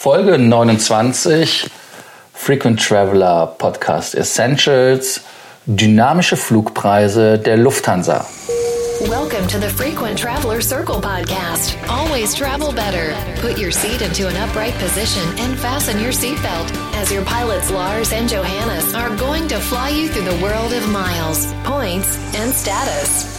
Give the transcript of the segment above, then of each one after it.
Folge 29 Frequent Traveler Podcast Essentials Dynamische Flugpreise der Lufthansa. Welcome to the Frequent Traveler Circle podcast. Always travel better. Put your seat into an upright position and fasten your seatbelt as your pilots Lars and Johannes are going to fly you through the world of miles, points, and status.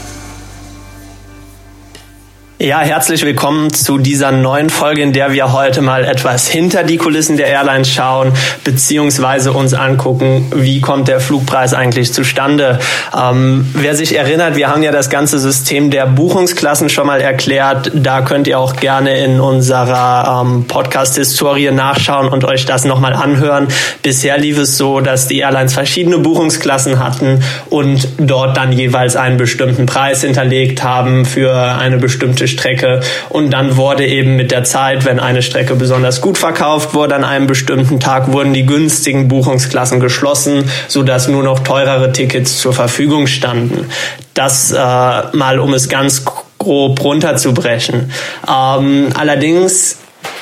Ja, herzlich willkommen zu dieser neuen Folge, in der wir heute mal etwas hinter die Kulissen der Airlines schauen, beziehungsweise uns angucken, wie kommt der Flugpreis eigentlich zustande. Ähm, wer sich erinnert, wir haben ja das ganze System der Buchungsklassen schon mal erklärt. Da könnt ihr auch gerne in unserer ähm, Podcast-Historie nachschauen und euch das nochmal anhören. Bisher lief es so, dass die Airlines verschiedene Buchungsklassen hatten und dort dann jeweils einen bestimmten Preis hinterlegt haben für eine bestimmte Strecke und dann wurde eben mit der Zeit, wenn eine Strecke besonders gut verkauft wurde, an einem bestimmten Tag wurden die günstigen Buchungsklassen geschlossen, sodass nur noch teurere Tickets zur Verfügung standen. Das äh, mal, um es ganz grob runterzubrechen. Ähm, allerdings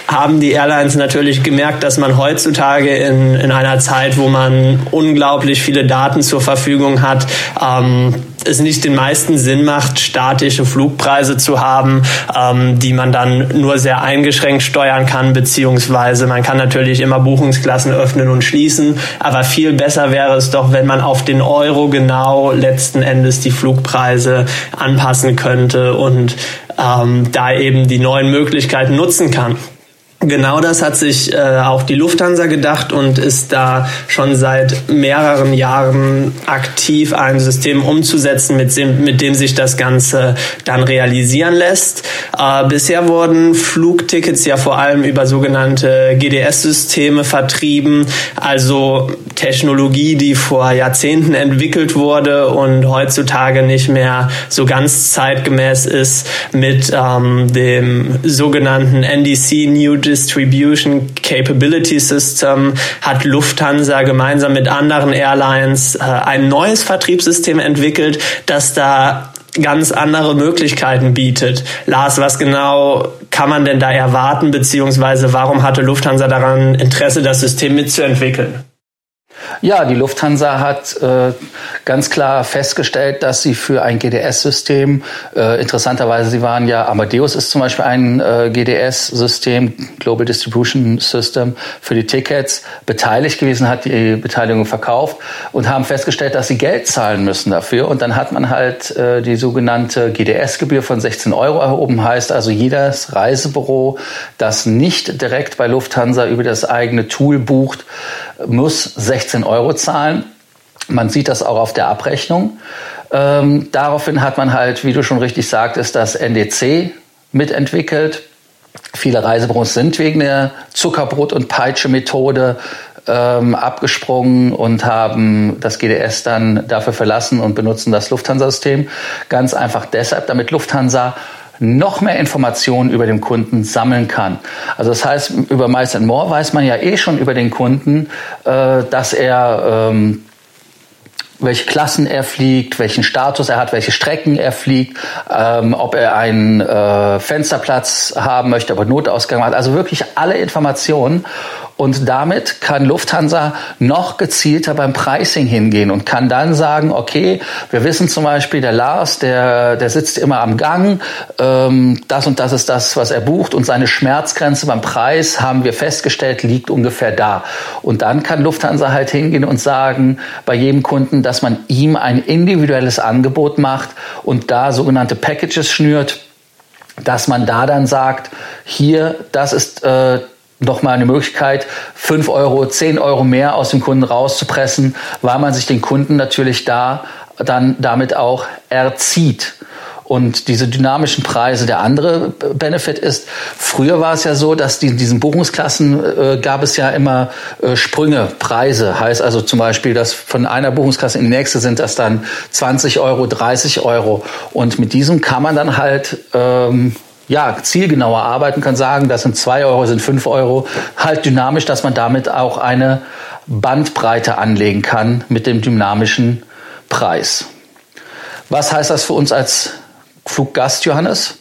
haben die Airlines natürlich gemerkt, dass man heutzutage in, in einer Zeit, wo man unglaublich viele Daten zur Verfügung hat, ähm, es nicht den meisten Sinn macht, statische Flugpreise zu haben, ähm, die man dann nur sehr eingeschränkt steuern kann, beziehungsweise man kann natürlich immer Buchungsklassen öffnen und schließen, aber viel besser wäre es doch, wenn man auf den Euro genau letzten Endes die Flugpreise anpassen könnte und ähm, da eben die neuen Möglichkeiten nutzen kann. Genau das hat sich äh, auch die Lufthansa gedacht und ist da schon seit mehreren Jahren aktiv, ein System umzusetzen, mit dem, mit dem sich das Ganze dann realisieren lässt. Äh, bisher wurden Flugtickets ja vor allem über sogenannte GDS-Systeme vertrieben, also Technologie, die vor Jahrzehnten entwickelt wurde und heutzutage nicht mehr so ganz zeitgemäß ist mit ähm, dem sogenannten NDC New Distribution Capability System hat Lufthansa gemeinsam mit anderen Airlines äh, ein neues Vertriebssystem entwickelt, das da ganz andere Möglichkeiten bietet. Lars, was genau kann man denn da erwarten, beziehungsweise warum hatte Lufthansa daran Interesse, das System mitzuentwickeln? Ja, die Lufthansa hat äh, ganz klar festgestellt, dass sie für ein GDS-System, äh, interessanterweise, sie waren ja, Amadeus ist zum Beispiel ein äh, GDS-System, Global Distribution System, für die Tickets beteiligt gewesen, hat die Beteiligung verkauft und haben festgestellt, dass sie Geld zahlen müssen dafür. Und dann hat man halt äh, die sogenannte GDS-Gebühr von 16 Euro erhoben, heißt also jedes Reisebüro, das nicht direkt bei Lufthansa über das eigene Tool bucht, muss 16 Euro zahlen. Man sieht das auch auf der Abrechnung. Ähm, daraufhin hat man halt, wie du schon richtig sagtest, das NDC mitentwickelt. Viele Reisebüros sind wegen der Zuckerbrot- und Peitsche-Methode ähm, abgesprungen und haben das GDS dann dafür verlassen und benutzen das Lufthansa-System. Ganz einfach deshalb, damit Lufthansa noch mehr Informationen über den Kunden sammeln kann. Also das heißt, über Miles More weiß man ja eh schon über den Kunden, äh, dass er ähm, welche Klassen er fliegt, welchen Status er hat, welche Strecken er fliegt, ähm, ob er einen äh, Fensterplatz haben möchte, ob er Notausgang hat. Also wirklich alle Informationen. Und damit kann Lufthansa noch gezielter beim Pricing hingehen und kann dann sagen, okay, wir wissen zum Beispiel, der Lars, der, der sitzt immer am Gang, ähm, das und das ist das, was er bucht und seine Schmerzgrenze beim Preis, haben wir festgestellt, liegt ungefähr da. Und dann kann Lufthansa halt hingehen und sagen, bei jedem Kunden, dass man ihm ein individuelles Angebot macht und da sogenannte Packages schnürt, dass man da dann sagt, hier, das ist äh, nochmal eine Möglichkeit, fünf Euro, zehn Euro mehr aus dem Kunden rauszupressen, weil man sich den Kunden natürlich da dann damit auch erzieht. Und diese dynamischen Preise, der andere Benefit ist, früher war es ja so, dass die, in diesen Buchungsklassen äh, gab es ja immer äh, Sprünge, Preise. Heißt also zum Beispiel, dass von einer Buchungsklasse in die nächste sind das dann 20 Euro, 30 Euro. Und mit diesem kann man dann halt ähm, ja, zielgenauer arbeiten kann, sagen, das sind zwei Euro, sind fünf Euro, halt dynamisch, dass man damit auch eine Bandbreite anlegen kann mit dem dynamischen Preis. Was heißt das für uns als Fluggast, Johannes?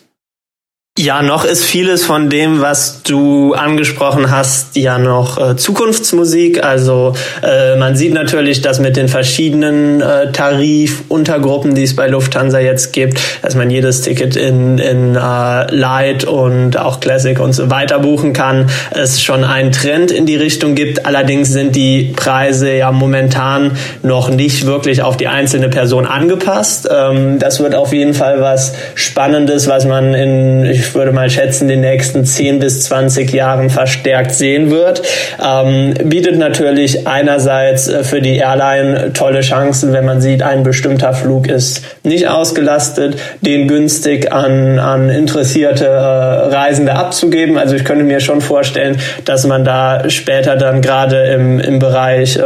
Ja, noch ist vieles von dem, was du angesprochen hast, ja noch äh, Zukunftsmusik. Also äh, man sieht natürlich, dass mit den verschiedenen äh, Tarifuntergruppen, die es bei Lufthansa jetzt gibt, dass man jedes Ticket in, in äh, Light und auch Classic und so weiter buchen kann, es schon einen Trend in die Richtung gibt. Allerdings sind die Preise ja momentan noch nicht wirklich auf die einzelne Person angepasst. Ähm, das wird auf jeden Fall was Spannendes, was man in ich würde mal schätzen, den nächsten 10 bis 20 Jahren verstärkt sehen wird. Ähm, bietet natürlich einerseits äh, für die Airline tolle Chancen, wenn man sieht, ein bestimmter Flug ist nicht ausgelastet, den günstig an, an interessierte äh, Reisende abzugeben. Also ich könnte mir schon vorstellen, dass man da später dann gerade im, im Bereich äh,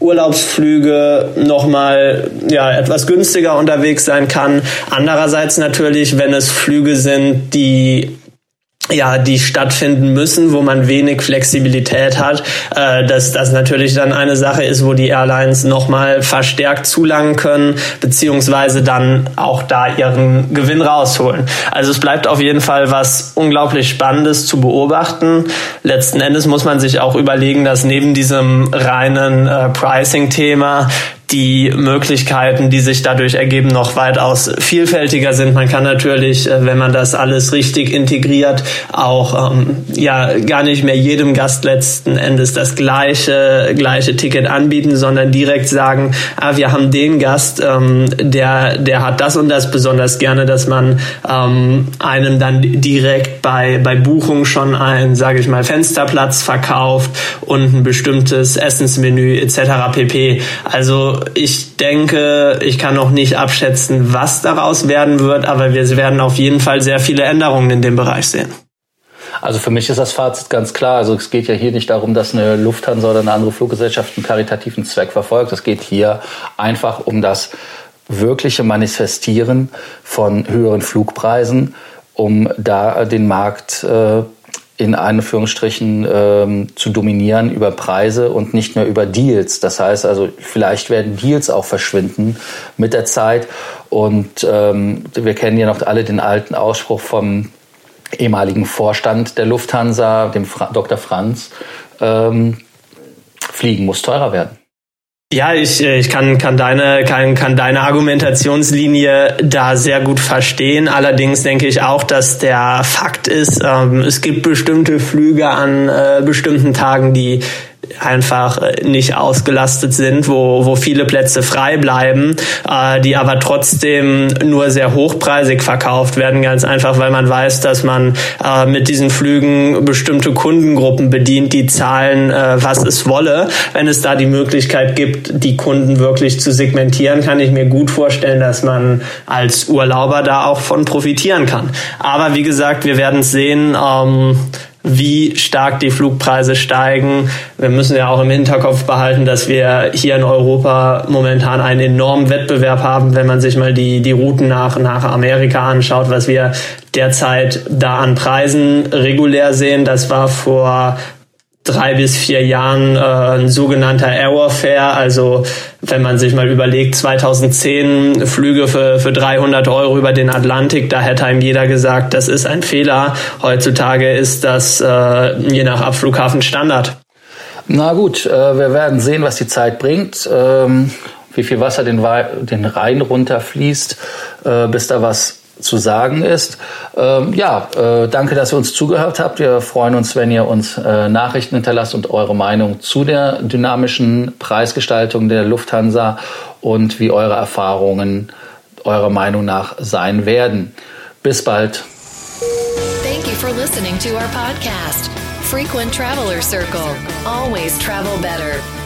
Urlaubsflüge nochmal ja, etwas günstiger unterwegs sein kann. Andererseits natürlich, wenn es Flüge sind, die die ja, die stattfinden müssen, wo man wenig Flexibilität hat, äh, dass das natürlich dann eine Sache ist, wo die Airlines nochmal verstärkt zulangen können, beziehungsweise dann auch da ihren Gewinn rausholen. Also es bleibt auf jeden Fall was unglaublich Spannendes zu beobachten. Letzten Endes muss man sich auch überlegen, dass neben diesem reinen äh, Pricing-Thema die Möglichkeiten, die sich dadurch ergeben, noch weitaus vielfältiger sind. Man kann natürlich, äh, wenn man das alles richtig integriert, auch ähm, ja gar nicht mehr jedem Gast letzten Endes das gleiche gleiche Ticket anbieten, sondern direkt sagen, ah, wir haben den Gast, ähm, der der hat das und das besonders gerne, dass man ähm, einem dann direkt bei bei Buchung schon ein, sage ich mal, Fensterplatz verkauft und ein bestimmtes Essensmenü etc. pp. Also ich denke, ich kann noch nicht abschätzen, was daraus werden wird, aber wir werden auf jeden Fall sehr viele Änderungen in dem Bereich sehen. Also für mich ist das Fazit ganz klar. Also es geht ja hier nicht darum, dass eine Lufthansa oder eine andere Fluggesellschaft einen karitativen Zweck verfolgt. Es geht hier einfach um das wirkliche Manifestieren von höheren Flugpreisen, um da den Markt äh, in Anführungsstrichen ähm, zu dominieren über Preise und nicht mehr über Deals. Das heißt also, vielleicht werden Deals auch verschwinden mit der Zeit. Und ähm, wir kennen ja noch alle den alten Ausspruch vom ehemaligen Vorstand der Lufthansa, dem Fra Dr. Franz, ähm, Fliegen muss teurer werden. Ja, ich, äh, ich kann, kann, deine, kann, kann deine Argumentationslinie da sehr gut verstehen. Allerdings denke ich auch, dass der Fakt ist, ähm, es gibt bestimmte Flüge an äh, bestimmten Tagen, die einfach äh, nicht ausgelastet sind, wo, wo viele Plätze frei bleiben, äh, die aber trotzdem nur sehr hochpreisig verkauft werden, ganz einfach, weil man weiß, dass man äh, mit diesen Flügen bestimmte Kundengruppen bedient, die zahlen, äh, was es wolle. Wenn es da die Möglichkeit gibt, die Kunden wirklich zu segmentieren, kann ich mir gut vorstellen, dass man als Urlauber da auch von profitieren kann. Aber wie gesagt, wir werden es sehen. Ähm, wie stark die Flugpreise steigen. Wir müssen ja auch im Hinterkopf behalten, dass wir hier in Europa momentan einen enormen Wettbewerb haben, wenn man sich mal die, die Routen nach, nach Amerika anschaut, was wir derzeit da an Preisen regulär sehen. Das war vor drei bis vier Jahren äh, ein sogenannter Airwarfare. Also wenn man sich mal überlegt, 2010 Flüge für, für 300 Euro über den Atlantik, da hätte einem jeder gesagt, das ist ein Fehler. Heutzutage ist das äh, je nach Abflughafen Standard. Na gut, äh, wir werden sehen, was die Zeit bringt. Ähm, wie viel Wasser den, den Rhein runterfließt, äh, bis da was zu sagen ist. Ähm, ja, äh, danke, dass ihr uns zugehört habt. Wir freuen uns, wenn ihr uns äh, Nachrichten hinterlasst und eure Meinung zu der dynamischen Preisgestaltung der Lufthansa und wie eure Erfahrungen eurer Meinung nach sein werden. Bis bald. Thank you for listening to our podcast. Frequent Traveler Circle. Always travel better.